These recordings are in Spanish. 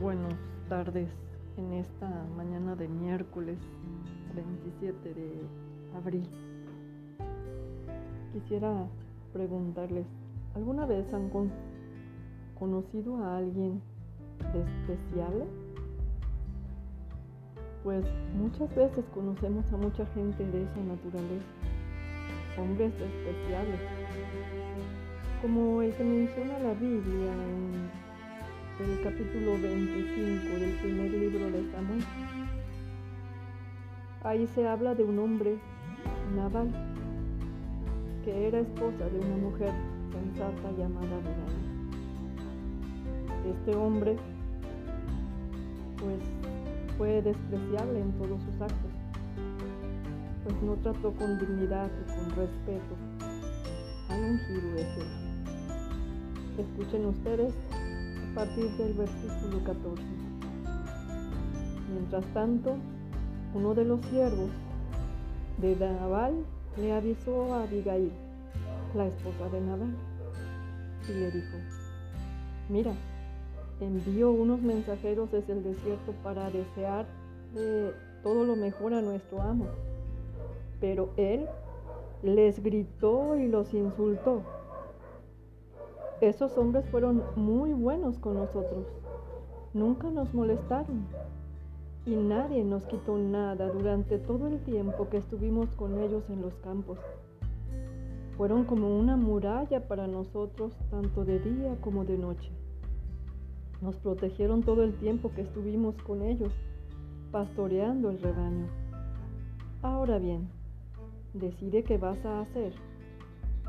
buenas tardes en esta mañana de miércoles 27 de abril. Quisiera preguntarles, ¿alguna vez han conocido a alguien de especial? Pues muchas veces conocemos a mucha gente de esa naturaleza, hombres especiales, como el que menciona la Biblia en el capítulo 25 del primer libro de Samuel. Ahí se habla de un hombre, Naval, que era esposa de una mujer sensata llamada Abigail. Este hombre, pues, fue despreciable en todos sus actos, pues no trató con dignidad y con respeto al ungido de Jehová. Escuchen ustedes partir del versículo 14. Mientras tanto, uno de los siervos de Nabal le avisó a Abigail, la esposa de Nabal, y le dijo, mira, envío unos mensajeros desde el desierto para desear todo lo mejor a nuestro amo. Pero él les gritó y los insultó esos hombres fueron muy buenos con nosotros. Nunca nos molestaron. Y nadie nos quitó nada durante todo el tiempo que estuvimos con ellos en los campos. Fueron como una muralla para nosotros, tanto de día como de noche. Nos protegieron todo el tiempo que estuvimos con ellos, pastoreando el rebaño. Ahora bien, decide qué vas a hacer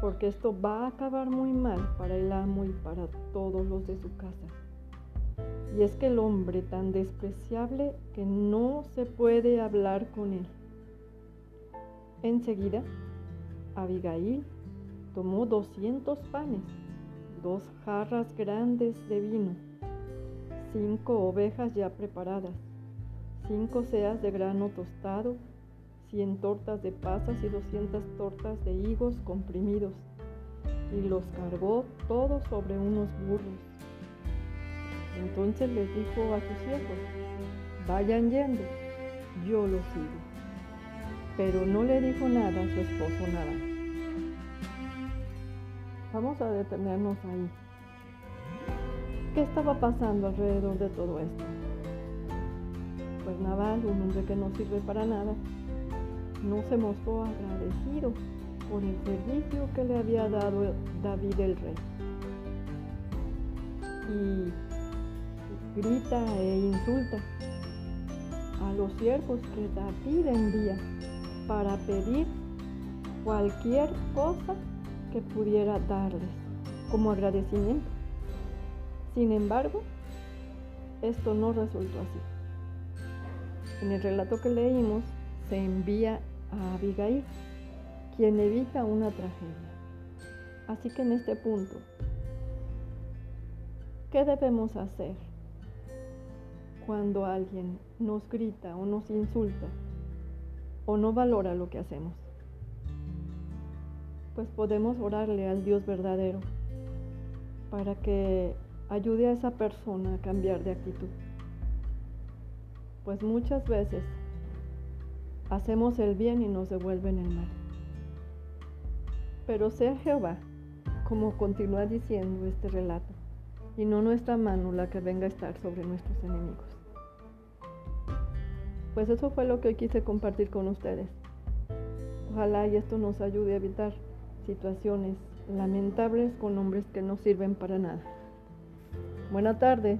porque esto va a acabar muy mal para el amo y para todos los de su casa. Y es que el hombre tan despreciable que no se puede hablar con él. Enseguida, Abigail tomó 200 panes, dos jarras grandes de vino, cinco ovejas ya preparadas, cinco seas de grano tostado 100 tortas de pasas y 200 tortas de higos comprimidos, y los cargó todos sobre unos burros. Entonces les dijo a sus hijos, vayan yendo, yo los sigo. Pero no le dijo nada a su esposo nada. Vamos a detenernos ahí. ¿Qué estaba pasando alrededor de todo esto? Pues Naval, un hombre que no sirve para nada, no se mostró agradecido por el servicio que le había dado David el rey. Y grita e insulta a los siervos que David envía para pedir cualquier cosa que pudiera darles como agradecimiento. Sin embargo, esto no resultó así. En el relato que leímos, se envía a Abigail, quien evita una tragedia. Así que en este punto, ¿qué debemos hacer cuando alguien nos grita o nos insulta o no valora lo que hacemos? Pues podemos orarle al Dios verdadero para que ayude a esa persona a cambiar de actitud. Pues muchas veces hacemos el bien y nos devuelven el mal. Pero sea Jehová, como continúa diciendo este relato, y no nuestra mano la que venga a estar sobre nuestros enemigos. Pues eso fue lo que hoy quise compartir con ustedes. Ojalá y esto nos ayude a evitar situaciones lamentables con hombres que no sirven para nada. Buena tarde.